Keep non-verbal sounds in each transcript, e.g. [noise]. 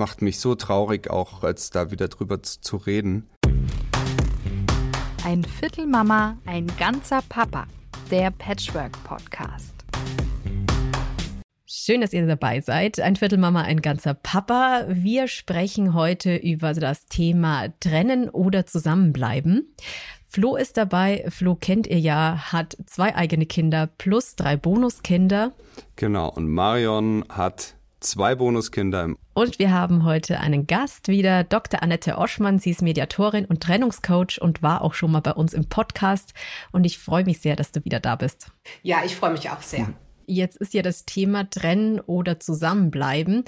macht mich so traurig, auch als da wieder drüber zu reden. Ein Viertel Mama, ein ganzer Papa. Der Patchwork Podcast. Schön, dass ihr dabei seid. Ein Viertel Mama, ein ganzer Papa. Wir sprechen heute über das Thema Trennen oder Zusammenbleiben. Flo ist dabei. Flo kennt ihr ja, hat zwei eigene Kinder plus drei Bonuskinder. Genau. Und Marion hat zwei Bonuskinder. Und wir haben heute einen Gast wieder, Dr. Annette Oschmann. Sie ist Mediatorin und Trennungscoach und war auch schon mal bei uns im Podcast. Und ich freue mich sehr, dass du wieder da bist. Ja, ich freue mich auch sehr. Jetzt ist ja das Thema Trennen oder Zusammenbleiben.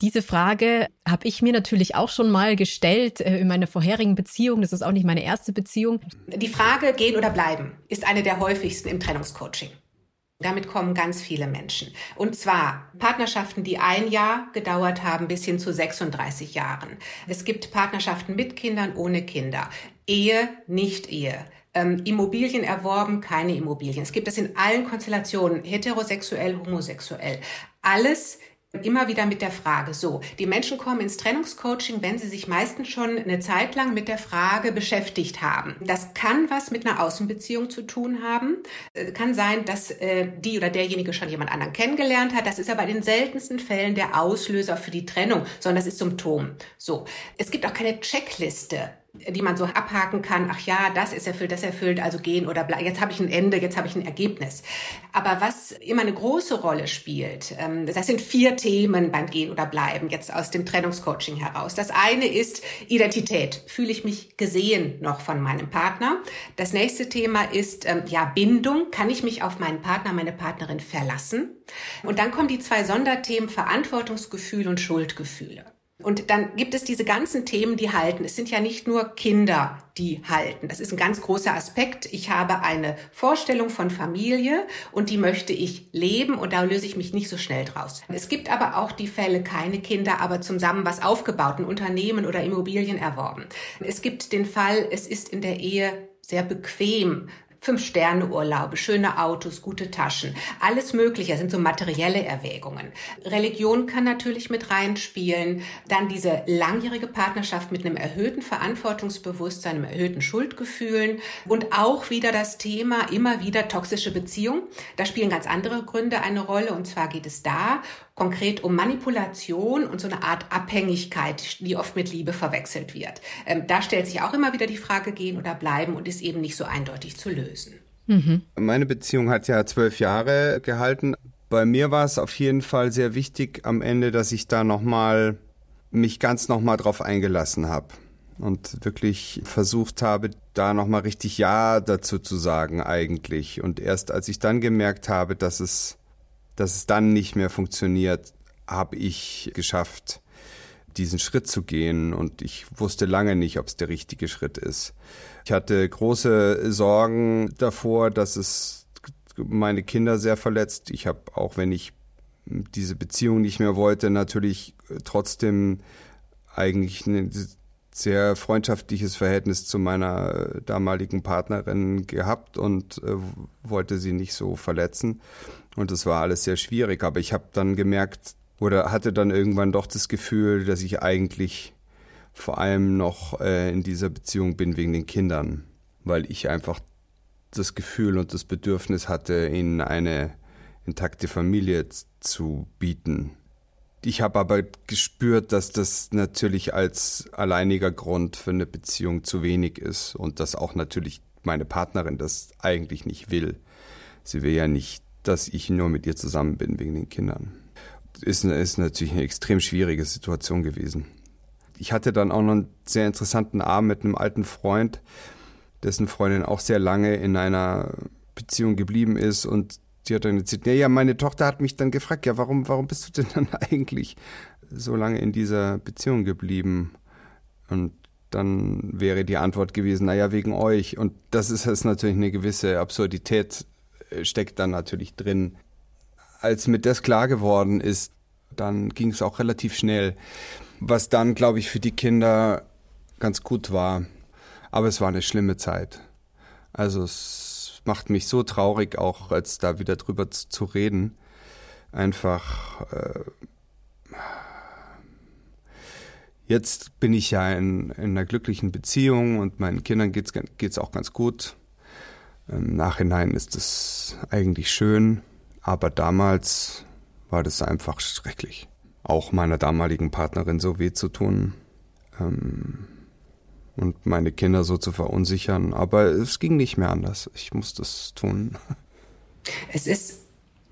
Diese Frage habe ich mir natürlich auch schon mal gestellt äh, in meiner vorherigen Beziehung. Das ist auch nicht meine erste Beziehung. Die Frage gehen oder bleiben ist eine der häufigsten im Trennungscoaching. Damit kommen ganz viele Menschen. Und zwar Partnerschaften, die ein Jahr gedauert haben, bis hin zu 36 Jahren. Es gibt Partnerschaften mit Kindern, ohne Kinder. Ehe, nicht Ehe. Ähm, Immobilien erworben, keine Immobilien. Es gibt das in allen Konstellationen, heterosexuell, homosexuell. Alles immer wieder mit der Frage, so, die Menschen kommen ins Trennungscoaching, wenn sie sich meistens schon eine Zeit lang mit der Frage beschäftigt haben. Das kann was mit einer Außenbeziehung zu tun haben. Äh, kann sein, dass äh, die oder derjenige schon jemand anderen kennengelernt hat. Das ist aber in den seltensten Fällen der Auslöser für die Trennung, sondern das ist Symptom. So. Es gibt auch keine Checkliste die man so abhaken kann, ach ja, das ist erfüllt, das erfüllt, also gehen oder bleiben. Jetzt habe ich ein Ende, jetzt habe ich ein Ergebnis. Aber was immer eine große Rolle spielt, ähm, das sind vier Themen beim Gehen oder Bleiben, jetzt aus dem Trennungscoaching heraus. Das eine ist Identität. Fühle ich mich gesehen noch von meinem Partner? Das nächste Thema ist, ähm, ja, Bindung. Kann ich mich auf meinen Partner, meine Partnerin verlassen? Und dann kommen die zwei Sonderthemen Verantwortungsgefühl und Schuldgefühle. Und dann gibt es diese ganzen Themen, die halten. Es sind ja nicht nur Kinder, die halten. Das ist ein ganz großer Aspekt. Ich habe eine Vorstellung von Familie und die möchte ich leben und da löse ich mich nicht so schnell draus. Es gibt aber auch die Fälle, keine Kinder, aber zusammen was aufgebaut, ein Unternehmen oder Immobilien erworben. Es gibt den Fall, es ist in der Ehe sehr bequem, Fünf-Sterne-Urlaube, schöne Autos, gute Taschen, alles Mögliche, das sind so materielle Erwägungen. Religion kann natürlich mit reinspielen. Dann diese langjährige Partnerschaft mit einem erhöhten Verantwortungsbewusstsein, einem erhöhten Schuldgefühlen und auch wieder das Thema immer wieder toxische Beziehung. Da spielen ganz andere Gründe eine Rolle und zwar geht es da konkret um Manipulation und so eine Art Abhängigkeit, die oft mit Liebe verwechselt wird. Ähm, da stellt sich auch immer wieder die Frage, gehen oder bleiben und ist eben nicht so eindeutig zu lösen. Mhm. Meine Beziehung hat ja zwölf Jahre gehalten. Bei mir war es auf jeden Fall sehr wichtig am Ende, dass ich da nochmal mich ganz nochmal drauf eingelassen habe und wirklich versucht habe, da nochmal richtig Ja dazu zu sagen eigentlich. Und erst als ich dann gemerkt habe, dass es dass es dann nicht mehr funktioniert, habe ich geschafft, diesen Schritt zu gehen und ich wusste lange nicht, ob es der richtige Schritt ist. Ich hatte große Sorgen davor, dass es meine Kinder sehr verletzt. Ich habe, auch wenn ich diese Beziehung nicht mehr wollte, natürlich trotzdem eigentlich ein sehr freundschaftliches Verhältnis zu meiner damaligen Partnerin gehabt und äh, wollte sie nicht so verletzen. Und das war alles sehr schwierig. Aber ich habe dann gemerkt oder hatte dann irgendwann doch das Gefühl, dass ich eigentlich vor allem noch äh, in dieser Beziehung bin wegen den Kindern, weil ich einfach das Gefühl und das Bedürfnis hatte, ihnen eine intakte Familie zu bieten. Ich habe aber gespürt, dass das natürlich als alleiniger Grund für eine Beziehung zu wenig ist und dass auch natürlich meine Partnerin das eigentlich nicht will. Sie will ja nicht dass ich nur mit ihr zusammen bin wegen den Kindern. Ist, ist natürlich eine extrem schwierige Situation gewesen. Ich hatte dann auch noch einen sehr interessanten Abend mit einem alten Freund, dessen Freundin auch sehr lange in einer Beziehung geblieben ist und die hat dann erzählt, ja, meine Tochter hat mich dann gefragt, ja, warum, warum bist du denn dann [laughs] eigentlich so lange in dieser Beziehung geblieben? Und dann wäre die Antwort gewesen, naja, wegen euch. Und das ist, ist natürlich eine gewisse Absurdität steckt dann natürlich drin. Als mir das klar geworden ist, dann ging es auch relativ schnell, was dann, glaube ich, für die Kinder ganz gut war. Aber es war eine schlimme Zeit. Also es macht mich so traurig, auch als da wieder drüber zu, zu reden. Einfach, äh, Jetzt bin ich ja in, in einer glücklichen Beziehung und meinen Kindern geht's geht's auch ganz gut. Im Nachhinein ist es eigentlich schön, aber damals war das einfach schrecklich. Auch meiner damaligen Partnerin so weh zu tun ähm, und meine Kinder so zu verunsichern. Aber es ging nicht mehr anders. Ich musste es tun. [laughs] Es ist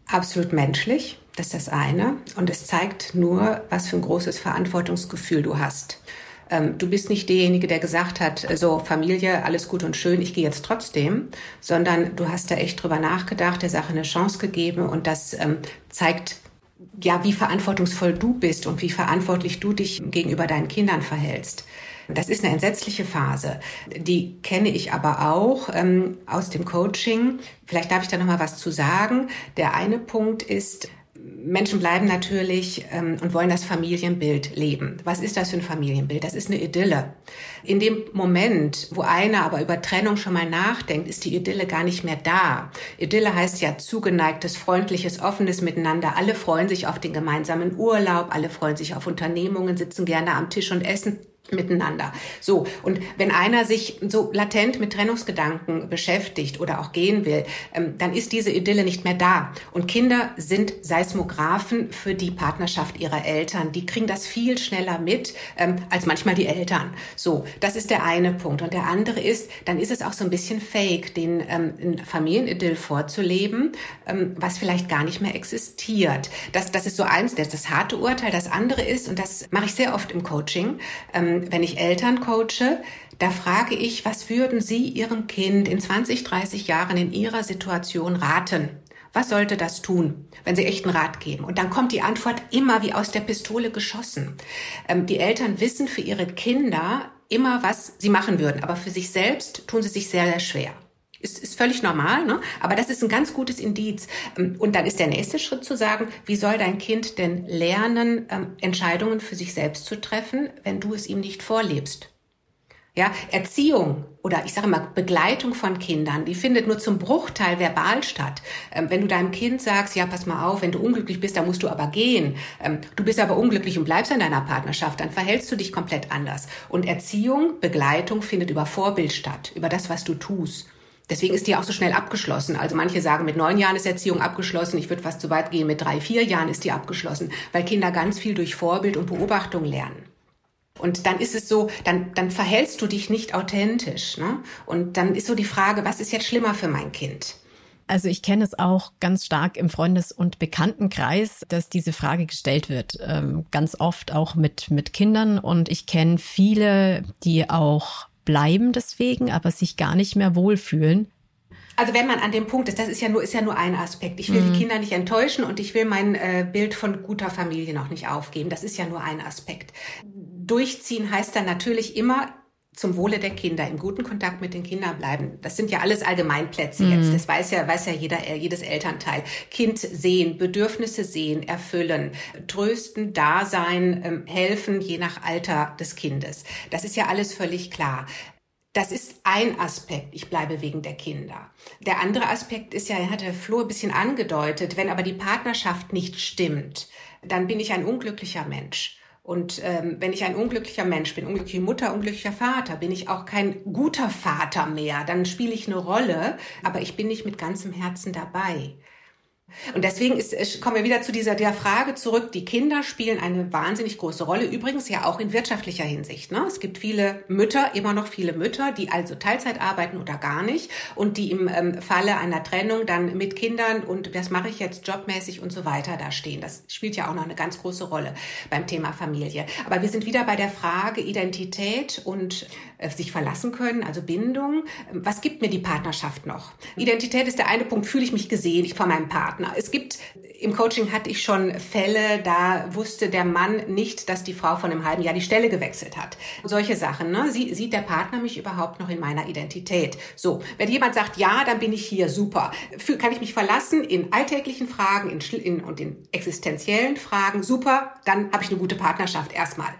absolut menschlich, das ist das eine. Und es zeigt nur, was für ein großes Verantwortungsgefühl du hast. Ähm, du bist nicht derjenige, der gesagt hat, so Familie, alles gut und schön, ich gehe jetzt trotzdem, sondern du hast da echt drüber nachgedacht, der Sache eine Chance gegeben und das ähm, zeigt ja, wie verantwortungsvoll du bist und wie verantwortlich du dich gegenüber deinen Kindern verhältst. Das ist eine entsetzliche Phase. Die kenne ich aber auch ähm, aus dem Coaching. Vielleicht darf ich da noch mal was zu sagen. Der eine Punkt ist, Menschen bleiben natürlich ähm, und wollen das Familienbild leben. Was ist das für ein Familienbild? Das ist eine Idylle. In dem Moment, wo einer aber über Trennung schon mal nachdenkt, ist die Idylle gar nicht mehr da. Idylle heißt ja zugeneigtes, freundliches, offenes Miteinander. Alle freuen sich auf den gemeinsamen Urlaub, alle freuen sich auf Unternehmungen, sitzen gerne am Tisch und essen miteinander. So, und wenn einer sich so latent mit Trennungsgedanken beschäftigt oder auch gehen will, ähm, dann ist diese Idylle nicht mehr da. Und Kinder sind Seismographen für die Partnerschaft ihrer Eltern. Die kriegen das viel schneller mit ähm, als manchmal die Eltern. So, das ist der eine Punkt. Und der andere ist, dann ist es auch so ein bisschen fake, den ähm, Familienidyll vorzuleben, ähm, was vielleicht gar nicht mehr existiert. Das, das ist so eins, das ist das harte Urteil. Das andere ist, und das mache ich sehr oft im Coaching, ähm, wenn ich Eltern coache, da frage ich, was würden Sie Ihrem Kind in 20, 30 Jahren in Ihrer Situation raten? Was sollte das tun, wenn Sie echten Rat geben? Und dann kommt die Antwort immer wie aus der Pistole geschossen. Ähm, die Eltern wissen für ihre Kinder immer, was sie machen würden, aber für sich selbst tun sie sich sehr, sehr schwer. Ist, ist völlig normal, ne? aber das ist ein ganz gutes Indiz. Ähm, und dann ist der nächste Schritt zu sagen, wie soll dein Kind denn lernen, ähm, Entscheidungen für sich selbst zu treffen, wenn du es ihm nicht vorlebst? Ja, Erziehung oder ich sage mal Begleitung von Kindern, die findet nur zum Bruchteil verbal statt. Ähm, wenn du deinem Kind sagst, ja, pass mal auf, wenn du unglücklich bist, dann musst du aber gehen. Ähm, du bist aber unglücklich und bleibst in deiner Partnerschaft, dann verhältst du dich komplett anders. Und Erziehung, Begleitung findet über Vorbild statt, über das, was du tust. Deswegen ist die auch so schnell abgeschlossen. Also manche sagen, mit neun Jahren ist Erziehung abgeschlossen. Ich würde fast zu weit gehen, mit drei, vier Jahren ist die abgeschlossen, weil Kinder ganz viel durch Vorbild und Beobachtung lernen. Und dann ist es so, dann, dann verhältst du dich nicht authentisch. Ne? Und dann ist so die Frage, was ist jetzt schlimmer für mein Kind? Also ich kenne es auch ganz stark im Freundes- und Bekanntenkreis, dass diese Frage gestellt wird. Ähm, ganz oft auch mit, mit Kindern. Und ich kenne viele, die auch bleiben deswegen, aber sich gar nicht mehr wohlfühlen. Also wenn man an dem Punkt ist, das ist ja nur, ist ja nur ein Aspekt. Ich will mhm. die Kinder nicht enttäuschen und ich will mein äh, Bild von guter Familie noch nicht aufgeben. Das ist ja nur ein Aspekt. Durchziehen heißt dann natürlich immer, zum Wohle der Kinder, im guten Kontakt mit den Kindern bleiben. Das sind ja alles Allgemeinplätze mhm. jetzt. Das weiß ja, weiß ja jeder, äh, jedes Elternteil. Kind sehen, Bedürfnisse sehen, erfüllen, trösten, da sein, ähm, helfen, je nach Alter des Kindes. Das ist ja alles völlig klar. Das ist ein Aspekt. Ich bleibe wegen der Kinder. Der andere Aspekt ist ja, er hatte Flo ein bisschen angedeutet, wenn aber die Partnerschaft nicht stimmt, dann bin ich ein unglücklicher Mensch. Und ähm, wenn ich ein unglücklicher Mensch bin, unglückliche Mutter, unglücklicher Vater, bin ich auch kein guter Vater mehr. Dann spiele ich eine Rolle, aber ich bin nicht mit ganzem Herzen dabei. Und deswegen ist, kommen wir wieder zu dieser der Frage zurück. Die Kinder spielen eine wahnsinnig große Rolle. Übrigens ja auch in wirtschaftlicher Hinsicht. Ne? Es gibt viele Mütter, immer noch viele Mütter, die also Teilzeit arbeiten oder gar nicht und die im ähm, Falle einer Trennung dann mit Kindern und was mache ich jetzt jobmäßig und so weiter da stehen. Das spielt ja auch noch eine ganz große Rolle beim Thema Familie. Aber wir sind wieder bei der Frage Identität und äh, sich verlassen können, also Bindung. Was gibt mir die Partnerschaft noch? Identität ist der eine Punkt, fühle ich mich gesehen von meinem Partner. Partner. Es gibt im Coaching hatte ich schon Fälle, da wusste der Mann nicht, dass die Frau von einem halben Jahr die Stelle gewechselt hat. Solche Sachen. Ne? Sie, sieht der Partner mich überhaupt noch in meiner Identität? So, wenn jemand sagt, ja, dann bin ich hier, super. Für, kann ich mich verlassen in alltäglichen Fragen in, in, und in existenziellen Fragen? Super, dann habe ich eine gute Partnerschaft erstmal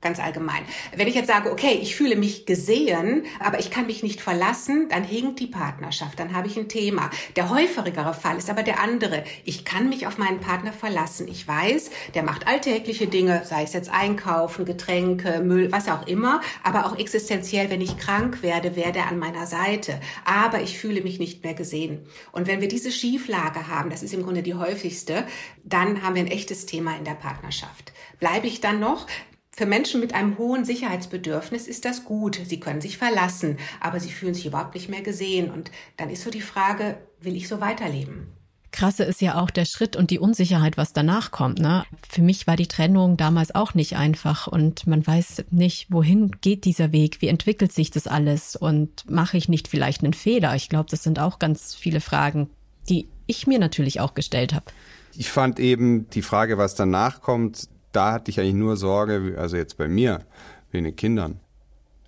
ganz allgemein. Wenn ich jetzt sage, okay, ich fühle mich gesehen, aber ich kann mich nicht verlassen, dann hinkt die Partnerschaft, dann habe ich ein Thema. Der häufigere Fall ist aber der andere. Ich kann mich auf meinen Partner verlassen. Ich weiß, der macht alltägliche Dinge, sei es jetzt Einkaufen, Getränke, Müll, was auch immer, aber auch existenziell, wenn ich krank werde, wäre der an meiner Seite. Aber ich fühle mich nicht mehr gesehen. Und wenn wir diese Schieflage haben, das ist im Grunde die häufigste, dann haben wir ein echtes Thema in der Partnerschaft. Bleibe ich dann noch? Für Menschen mit einem hohen Sicherheitsbedürfnis ist das gut. Sie können sich verlassen, aber sie fühlen sich überhaupt nicht mehr gesehen. Und dann ist so die Frage, will ich so weiterleben? Krasse ist ja auch der Schritt und die Unsicherheit, was danach kommt. Ne? Für mich war die Trennung damals auch nicht einfach und man weiß nicht, wohin geht dieser Weg, wie entwickelt sich das alles und mache ich nicht vielleicht einen Fehler? Ich glaube, das sind auch ganz viele Fragen, die ich mir natürlich auch gestellt habe. Ich fand eben die Frage, was danach kommt, da hatte ich eigentlich nur Sorge, also jetzt bei mir, wegen den Kindern.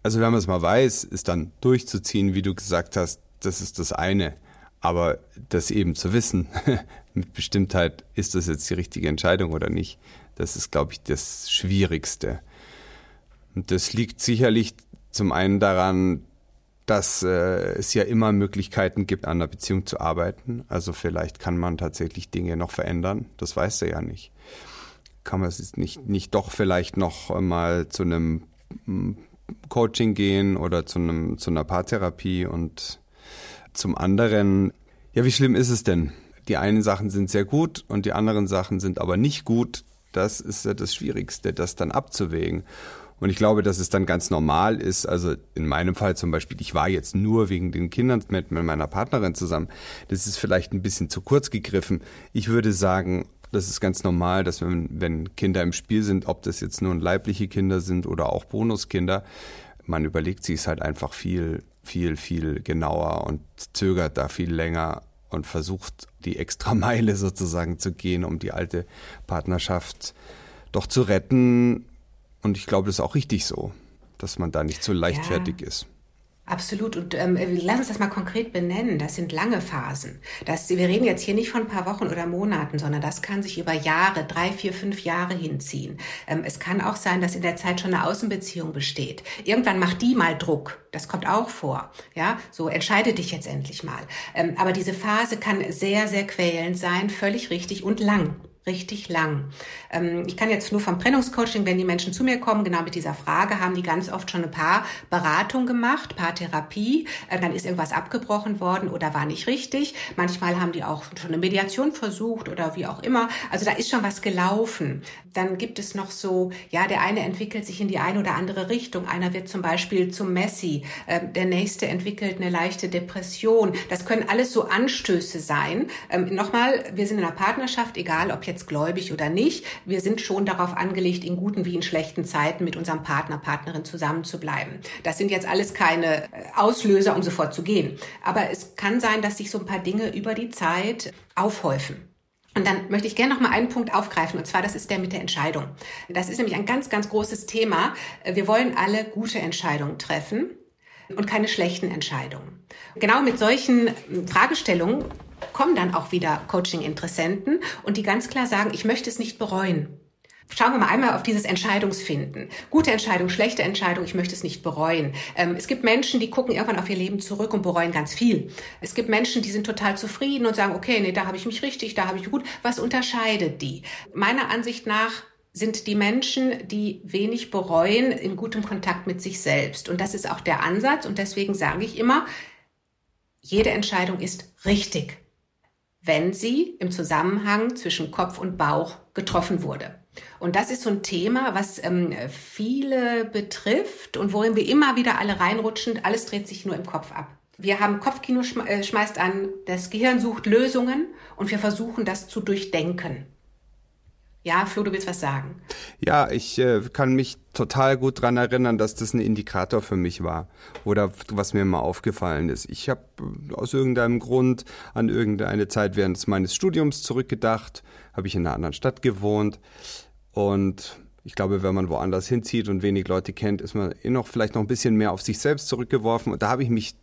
Also wenn man es mal weiß, ist dann durchzuziehen, wie du gesagt hast, das ist das eine. Aber das eben zu wissen, [laughs] mit Bestimmtheit, ist das jetzt die richtige Entscheidung oder nicht, das ist, glaube ich, das Schwierigste. Und das liegt sicherlich zum einen daran, dass äh, es ja immer Möglichkeiten gibt, an der Beziehung zu arbeiten. Also vielleicht kann man tatsächlich Dinge noch verändern. Das weiß er ja nicht kann man es nicht, nicht doch vielleicht noch mal zu einem hm, Coaching gehen oder zu, einem, zu einer Paartherapie und zum anderen, ja, wie schlimm ist es denn? Die einen Sachen sind sehr gut und die anderen Sachen sind aber nicht gut. Das ist ja das Schwierigste, das dann abzuwägen. Und ich glaube, dass es dann ganz normal ist. Also in meinem Fall zum Beispiel, ich war jetzt nur wegen den Kindern mit meiner Partnerin zusammen. Das ist vielleicht ein bisschen zu kurz gegriffen. Ich würde sagen, das ist ganz normal, dass wenn, wenn Kinder im Spiel sind, ob das jetzt nun leibliche Kinder sind oder auch Bonuskinder, man überlegt sich es halt einfach viel, viel, viel genauer und zögert da viel länger und versucht die extra [laughs] Meile sozusagen zu gehen, um die alte Partnerschaft doch zu retten. Und ich glaube, das ist auch richtig so, dass man da nicht so leichtfertig ja. ist. Absolut. Und ähm, lass uns das mal konkret benennen. Das sind lange Phasen. Das, wir reden jetzt hier nicht von ein paar Wochen oder Monaten, sondern das kann sich über Jahre, drei, vier, fünf Jahre hinziehen. Ähm, es kann auch sein, dass in der Zeit schon eine Außenbeziehung besteht. Irgendwann macht die mal Druck. Das kommt auch vor. Ja, so entscheide dich jetzt endlich mal. Ähm, aber diese Phase kann sehr, sehr quälend sein, völlig richtig und lang richtig lang. Ähm, ich kann jetzt nur vom Trennungscoaching, wenn die Menschen zu mir kommen, genau mit dieser Frage, haben die ganz oft schon ein paar Beratungen gemacht, Paartherapie, äh, dann ist irgendwas abgebrochen worden oder war nicht richtig. Manchmal haben die auch schon eine Mediation versucht oder wie auch immer. Also da ist schon was gelaufen. Dann gibt es noch so, ja, der eine entwickelt sich in die eine oder andere Richtung. Einer wird zum Beispiel zum Messi. Ähm, der nächste entwickelt eine leichte Depression. Das können alles so Anstöße sein. Ähm, nochmal, wir sind in einer Partnerschaft, egal ob jetzt gläubig oder nicht. Wir sind schon darauf angelegt, in guten wie in schlechten Zeiten mit unserem Partner, Partnerin zusammen zu bleiben. Das sind jetzt alles keine äh, Auslöser, um sofort zu gehen. Aber es kann sein, dass sich so ein paar Dinge über die Zeit aufhäufen. Und dann möchte ich gerne noch mal einen Punkt aufgreifen, und zwar das ist der mit der Entscheidung. Das ist nämlich ein ganz, ganz großes Thema. Wir wollen alle gute Entscheidungen treffen und keine schlechten Entscheidungen. Genau mit solchen Fragestellungen kommen dann auch wieder Coaching-Interessenten und die ganz klar sagen, ich möchte es nicht bereuen. Schauen wir mal einmal auf dieses Entscheidungsfinden. Gute Entscheidung, schlechte Entscheidung, ich möchte es nicht bereuen. Ähm, es gibt Menschen, die gucken irgendwann auf ihr Leben zurück und bereuen ganz viel. Es gibt Menschen, die sind total zufrieden und sagen, okay, nee, da habe ich mich richtig, da habe ich gut. Was unterscheidet die? Meiner Ansicht nach sind die Menschen, die wenig bereuen, in gutem Kontakt mit sich selbst. Und das ist auch der Ansatz. Und deswegen sage ich immer, jede Entscheidung ist richtig wenn sie im Zusammenhang zwischen Kopf und Bauch getroffen wurde. Und das ist so ein Thema, was ähm, viele betrifft und worin wir immer wieder alle reinrutschen. Alles dreht sich nur im Kopf ab. Wir haben Kopfkino äh, schmeißt an, das Gehirn sucht Lösungen und wir versuchen das zu durchdenken. Ja, Flo, du willst was sagen? Ja, ich äh, kann mich total gut dran erinnern, dass das ein Indikator für mich war. Oder was mir mal aufgefallen ist. Ich habe äh, aus irgendeinem Grund an irgendeine Zeit während meines Studiums zurückgedacht, habe ich in einer anderen Stadt gewohnt. Und ich glaube, wenn man woanders hinzieht und wenig Leute kennt, ist man eh noch vielleicht noch ein bisschen mehr auf sich selbst zurückgeworfen. Und da habe ich mich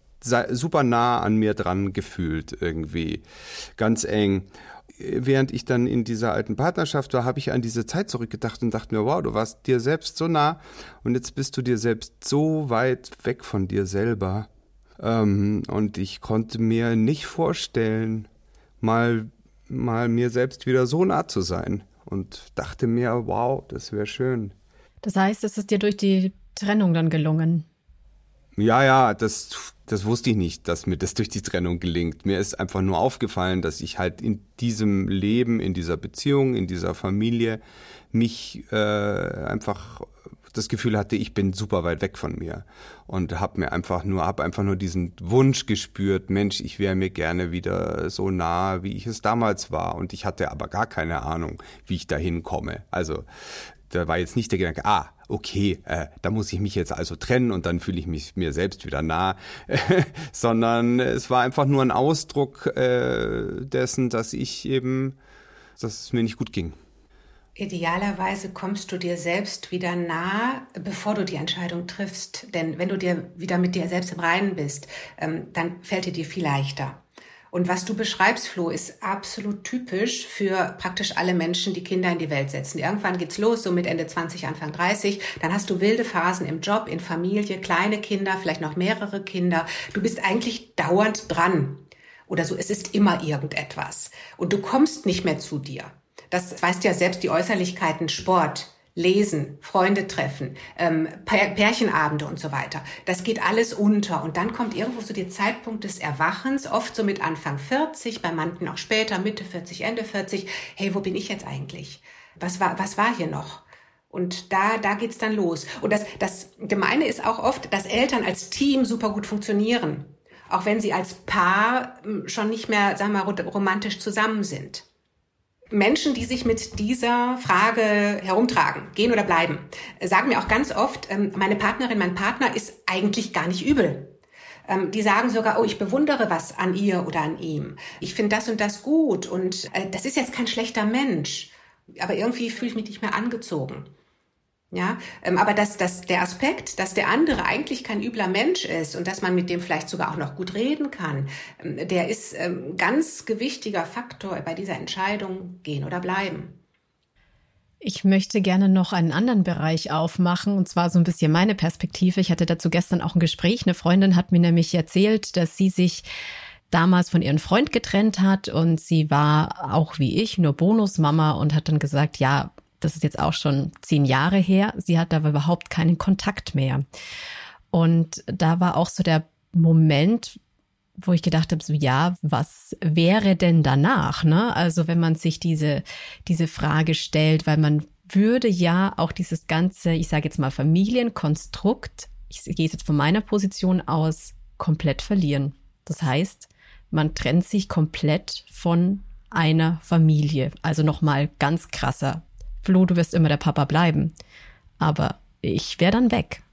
super nah an mir dran gefühlt irgendwie, ganz eng während ich dann in dieser alten Partnerschaft war, habe ich an diese Zeit zurückgedacht und dachte mir, wow, du warst dir selbst so nah und jetzt bist du dir selbst so weit weg von dir selber. Ähm, und ich konnte mir nicht vorstellen, mal, mal mir selbst wieder so nah zu sein und dachte mir, wow, das wäre schön. Das heißt, es ist dir durch die Trennung dann gelungen? Ja, ja, das, das wusste ich nicht, dass mir das durch die Trennung gelingt. Mir ist einfach nur aufgefallen, dass ich halt in diesem Leben, in dieser Beziehung, in dieser Familie mich äh, einfach das Gefühl hatte, ich bin super weit weg von mir und habe mir einfach nur habe einfach nur diesen Wunsch gespürt, Mensch, ich wäre mir gerne wieder so nah, wie ich es damals war und ich hatte aber gar keine Ahnung, wie ich dahin komme. Also da war jetzt nicht der Gedanke, ah, okay, äh, da muss ich mich jetzt also trennen und dann fühle ich mich mir selbst wieder nah, [laughs] sondern es war einfach nur ein Ausdruck äh, dessen, dass ich eben, dass es mir nicht gut ging. Idealerweise kommst du dir selbst wieder nah, bevor du die Entscheidung triffst. Denn wenn du dir wieder mit dir selbst im Reinen bist, ähm, dann fällt dir dir viel leichter. Und was du beschreibst, Flo, ist absolut typisch für praktisch alle Menschen, die Kinder in die Welt setzen. Irgendwann geht's los, so mit Ende 20, Anfang 30. Dann hast du wilde Phasen im Job, in Familie, kleine Kinder, vielleicht noch mehrere Kinder. Du bist eigentlich dauernd dran. Oder so, es ist immer irgendetwas. Und du kommst nicht mehr zu dir. Das weißt ja selbst die Äußerlichkeiten Sport, Lesen, Freunde treffen, ähm, Pärchenabende und so weiter. Das geht alles unter. Und dann kommt irgendwo so der Zeitpunkt des Erwachens, oft so mit Anfang 40, bei manchen auch später, Mitte 40, Ende 40. Hey, wo bin ich jetzt eigentlich? Was war, was war hier noch? Und da, da geht's dann los. Und das, das Gemeine ist auch oft, dass Eltern als Team super gut funktionieren. Auch wenn sie als Paar hm, schon nicht mehr, sagen wir mal, romantisch zusammen sind. Menschen, die sich mit dieser Frage herumtragen, gehen oder bleiben, sagen mir auch ganz oft, ähm, meine Partnerin, mein Partner ist eigentlich gar nicht übel. Ähm, die sagen sogar, oh, ich bewundere was an ihr oder an ihm. Ich finde das und das gut und äh, das ist jetzt kein schlechter Mensch. Aber irgendwie fühle ich mich nicht mehr angezogen. Ja, ähm, aber dass, dass der Aspekt, dass der andere eigentlich kein übler Mensch ist und dass man mit dem vielleicht sogar auch noch gut reden kann, ähm, der ist ähm, ganz gewichtiger Faktor bei dieser Entscheidung, gehen oder bleiben. Ich möchte gerne noch einen anderen Bereich aufmachen, und zwar so ein bisschen meine Perspektive. Ich hatte dazu gestern auch ein Gespräch. Eine Freundin hat mir nämlich erzählt, dass sie sich damals von ihrem Freund getrennt hat und sie war auch wie ich nur Bonusmama und hat dann gesagt, ja, das ist jetzt auch schon zehn Jahre her. Sie hat aber überhaupt keinen Kontakt mehr. Und da war auch so der Moment, wo ich gedacht habe, so ja, was wäre denn danach? Ne? Also wenn man sich diese, diese Frage stellt, weil man würde ja auch dieses ganze, ich sage jetzt mal Familienkonstrukt, ich gehe jetzt von meiner Position aus, komplett verlieren. Das heißt, man trennt sich komplett von einer Familie. Also nochmal ganz krasser Flo, du wirst immer der Papa bleiben. Aber ich wäre dann weg.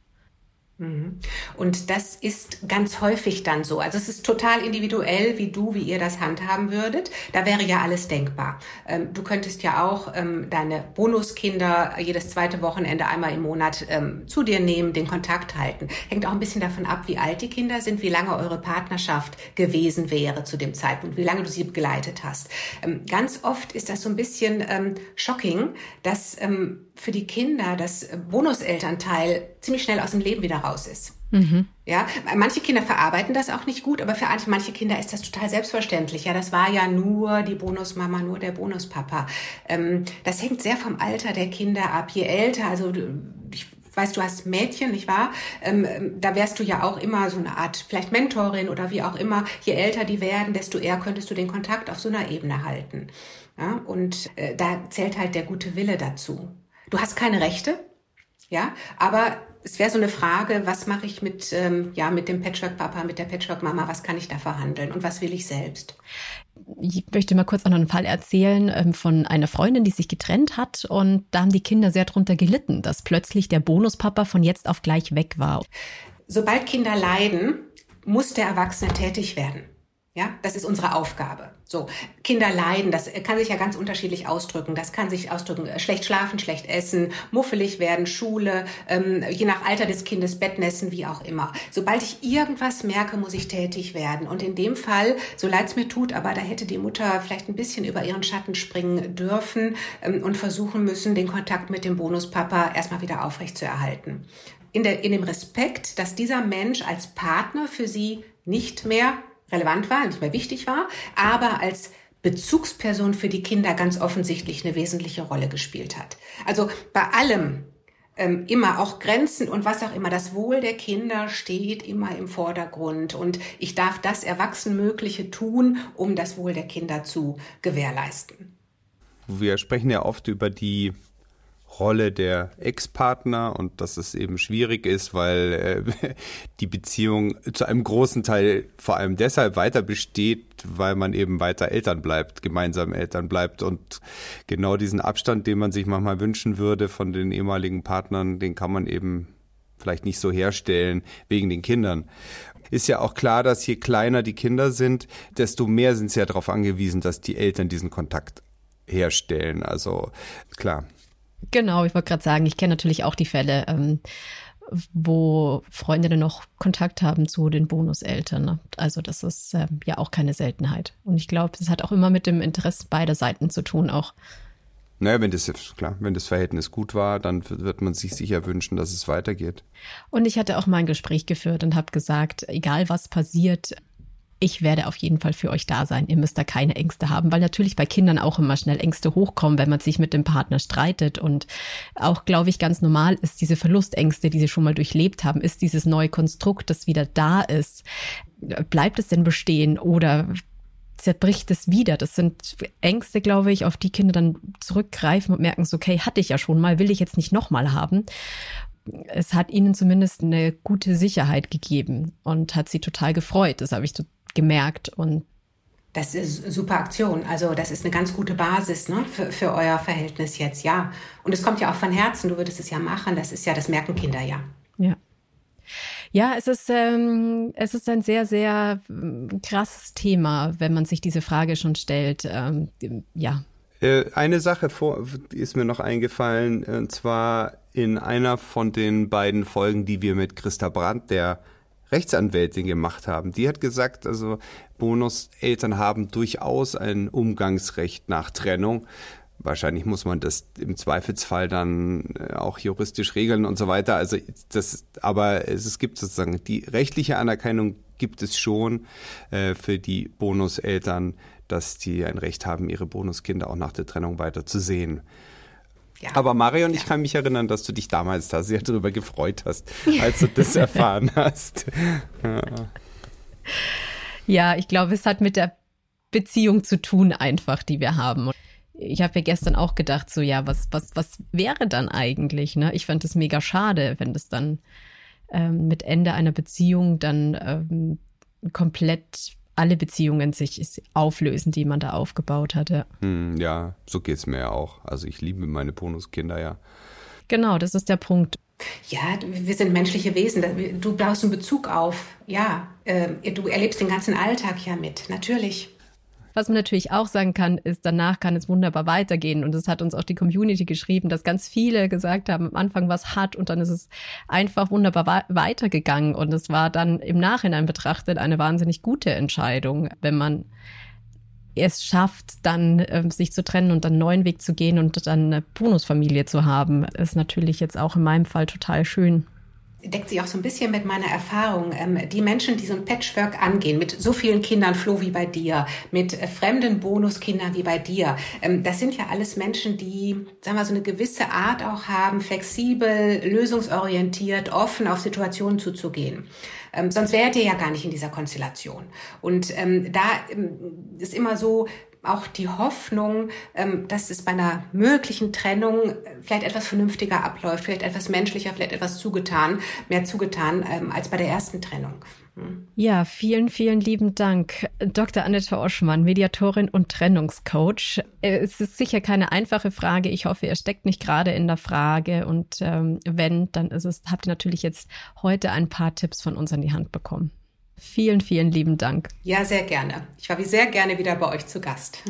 Mhm. Und das ist ganz häufig dann so. Also es ist total individuell, wie du, wie ihr das handhaben würdet. Da wäre ja alles denkbar. Ähm, du könntest ja auch ähm, deine Bonuskinder jedes zweite Wochenende einmal im Monat ähm, zu dir nehmen, den Kontakt halten. Hängt auch ein bisschen davon ab, wie alt die Kinder sind, wie lange eure Partnerschaft gewesen wäre zu dem Zeitpunkt, wie lange du sie begleitet hast. ganz oft ist das so ein bisschen shocking, dass für die Kinder das Bonuselternteil ziemlich schnell aus dem Leben wieder raus ist. Mhm. Ja, manche Kinder verarbeiten das auch nicht gut, aber für manche Kinder ist das total selbstverständlich. Ja, das war ja nur die Bonusmama, nur der Bonuspapa. Ähm, das hängt sehr vom Alter der Kinder ab. Je älter, also ich weiß, du hast Mädchen, nicht wahr? Ähm, da wärst du ja auch immer so eine Art, vielleicht Mentorin oder wie auch immer. Je älter die werden, desto eher könntest du den Kontakt auf so einer Ebene halten. Ja, und äh, da zählt halt der gute Wille dazu. Du hast keine Rechte, ja, aber es wäre so eine Frage, was mache ich mit, ähm, ja, mit dem Patchwork-Papa, mit der Patchwork-Mama, was kann ich da verhandeln und was will ich selbst? Ich möchte mal kurz auch noch einen Fall erzählen ähm, von einer Freundin, die sich getrennt hat und da haben die Kinder sehr drunter gelitten, dass plötzlich der Bonuspapa von jetzt auf gleich weg war. Sobald Kinder leiden, muss der Erwachsene tätig werden. Ja, das ist unsere Aufgabe. So, Kinder leiden, das kann sich ja ganz unterschiedlich ausdrücken. Das kann sich ausdrücken, äh, schlecht schlafen, schlecht essen, muffelig werden, Schule, ähm, je nach Alter des Kindes, Bettnässen, wie auch immer. Sobald ich irgendwas merke, muss ich tätig werden. Und in dem Fall, so leid es mir tut, aber da hätte die Mutter vielleicht ein bisschen über ihren Schatten springen dürfen ähm, und versuchen müssen, den Kontakt mit dem Bonuspapa erstmal wieder aufrechtzuerhalten. In, der, in dem Respekt, dass dieser Mensch als Partner für sie nicht mehr relevant war, nicht mehr wichtig war, aber als Bezugsperson für die Kinder ganz offensichtlich eine wesentliche Rolle gespielt hat. Also bei allem ähm, immer auch Grenzen und was auch immer, das Wohl der Kinder steht immer im Vordergrund und ich darf das Erwachsenmögliche tun, um das Wohl der Kinder zu gewährleisten. Wir sprechen ja oft über die Rolle der Ex-Partner und dass es eben schwierig ist, weil äh, [laughs] die Beziehung zu einem großen Teil vor allem deshalb weiter besteht, weil man eben weiter Eltern bleibt, gemeinsam Eltern bleibt und genau diesen Abstand, den man sich manchmal wünschen würde von den ehemaligen Partnern, den kann man eben vielleicht nicht so herstellen wegen den Kindern. Ist ja auch klar, dass je kleiner die Kinder sind, desto mehr sind sie ja darauf angewiesen, dass die Eltern diesen Kontakt herstellen. Also klar. Genau, ich wollte gerade sagen, ich kenne natürlich auch die Fälle, ähm, wo Freundinnen noch Kontakt haben zu den Bonuseltern. Ne? Also das ist ähm, ja auch keine Seltenheit. Und ich glaube, das hat auch immer mit dem Interesse beider Seiten zu tun, auch. Naja, wenn das klar, wenn das Verhältnis gut war, dann wird man sich sicher wünschen, dass es weitergeht. Und ich hatte auch mal ein Gespräch geführt und habe gesagt, egal was passiert, ich werde auf jeden Fall für euch da sein. Ihr müsst da keine Ängste haben, weil natürlich bei Kindern auch immer schnell Ängste hochkommen, wenn man sich mit dem Partner streitet. Und auch, glaube ich, ganz normal ist diese Verlustängste, die sie schon mal durchlebt haben, ist dieses neue Konstrukt, das wieder da ist. Bleibt es denn bestehen oder zerbricht es wieder. Das sind Ängste, glaube ich, auf die Kinder dann zurückgreifen und merken so, okay, hatte ich ja schon mal, will ich jetzt nicht nochmal haben es hat ihnen zumindest eine gute Sicherheit gegeben und hat sie total gefreut. Das habe ich gemerkt und das ist super Aktion. Also das ist eine ganz gute Basis ne, für, für euer Verhältnis jetzt, ja. Und es kommt ja auch von Herzen. Du würdest es ja machen. Das ist ja, das merken Kinder ja. Ja. Ja, es ist, ähm, es ist ein sehr, sehr ähm, krasses Thema, wenn man sich diese Frage schon stellt. Ähm, ja. Äh, eine Sache vor, ist mir noch eingefallen, und zwar in einer von den beiden Folgen, die wir mit Christa Brandt, der Rechtsanwältin gemacht haben. Die hat gesagt, also Bonuseltern haben durchaus ein Umgangsrecht nach Trennung. Wahrscheinlich muss man das im Zweifelsfall dann äh, auch juristisch regeln und so weiter. Also das, aber es, gibt sozusagen die rechtliche Anerkennung gibt es schon äh, für die Bonuseltern, dass die ein Recht haben, ihre Bonuskinder auch nach der Trennung weiter zu sehen. Ja. Aber Marion, ja. ich kann mich erinnern, dass du dich damals da sehr darüber gefreut hast, [laughs] als du das erfahren hast. Ja. ja, ich glaube, es hat mit der Beziehung zu tun, einfach, die wir haben. Ich habe ja gestern auch gedacht, so ja, was, was, was wäre dann eigentlich? Ne? Ich fand es mega schade, wenn das dann ähm, mit Ende einer Beziehung dann ähm, komplett alle Beziehungen sich auflösen, die man da aufgebaut hatte. Hm, ja, so geht es mir ja auch. Also ich liebe meine Bonuskinder ja. Genau, das ist der Punkt. Ja, wir sind menschliche Wesen. Du baust einen Bezug auf. Ja, äh, du erlebst den ganzen Alltag ja mit. Natürlich. Was man natürlich auch sagen kann, ist, danach kann es wunderbar weitergehen. Und es hat uns auch die Community geschrieben, dass ganz viele gesagt haben, am Anfang war es hart und dann ist es einfach wunderbar weitergegangen. Und es war dann im Nachhinein betrachtet eine wahnsinnig gute Entscheidung, wenn man es schafft, dann ähm, sich zu trennen und dann einen neuen Weg zu gehen und dann eine Bonusfamilie zu haben, ist natürlich jetzt auch in meinem Fall total schön deckt sich auch so ein bisschen mit meiner Erfahrung. Ähm, die Menschen, die so ein Patchwork angehen, mit so vielen Kindern, Flo, wie bei dir, mit äh, fremden Bonuskindern wie bei dir, ähm, das sind ja alles Menschen, die, sagen wir, so eine gewisse Art auch haben, flexibel, lösungsorientiert, offen auf Situationen zuzugehen. Ähm, sonst wärt ihr ja gar nicht in dieser Konstellation. Und da ist immer so, auch die Hoffnung, ähm, dass es bei einer möglichen Trennung äh, vielleicht etwas vernünftiger abläuft, vielleicht etwas menschlicher, vielleicht etwas zugetan, mehr zugetan ähm, als bei der ersten Trennung. Hm. Ja, vielen, vielen lieben Dank. Dr. Annette Oschmann, Mediatorin und Trennungscoach. Äh, es ist sicher keine einfache Frage. Ich hoffe, ihr steckt nicht gerade in der Frage. Und ähm, wenn, dann ist es, habt ihr natürlich jetzt heute ein paar Tipps von uns an die Hand bekommen. Vielen, vielen lieben Dank. Ja, sehr gerne. Ich war wie sehr gerne wieder bei euch zu Gast. [laughs]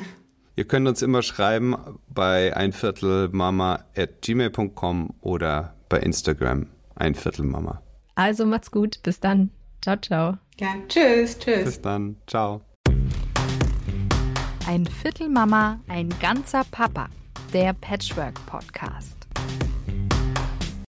Ihr könnt uns immer schreiben bei einviertelmama.gmail.com oder bei Instagram einviertelmama. Also macht's gut. Bis dann. Ciao, ciao. Ja, tschüss, tschüss. Bis dann. Ciao. Ein Viertel Mama, ein ganzer Papa. Der Patchwork Podcast.